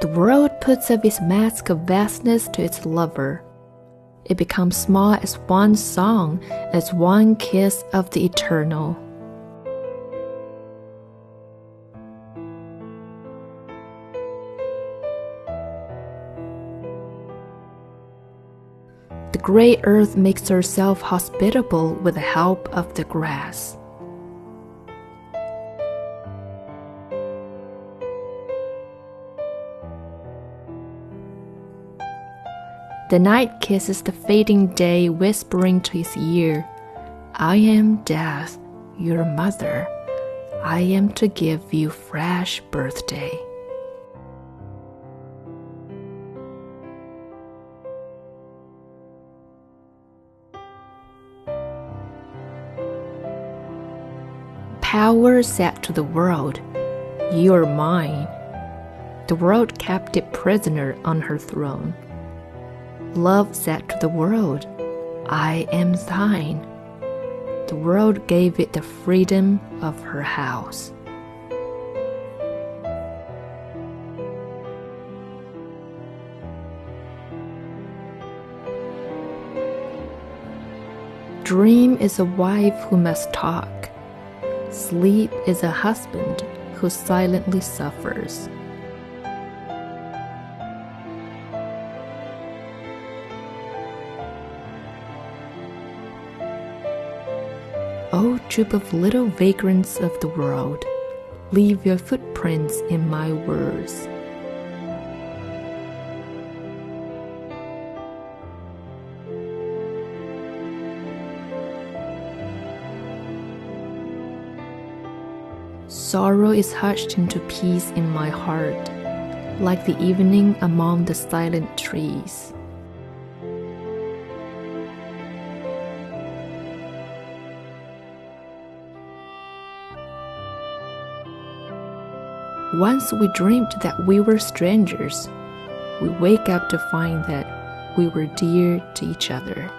The world puts off its mask of vastness to its lover. It becomes small as one song, as one kiss of the eternal. The great earth makes herself hospitable with the help of the grass. The night kisses the fading day, whispering to his ear, I am death, your mother. I am to give you fresh birthday. Power said to the world, You are mine. The world kept it prisoner on her throne. Love said to the world, I am thine. The world gave it the freedom of her house. Dream is a wife who must talk. Sleep is a husband who silently suffers. O troop of little vagrants of the world, leave your footprints in my words. Sorrow is hushed into peace in my heart, like the evening among the silent trees. Once we dreamed that we were strangers. We wake up to find that we were dear to each other.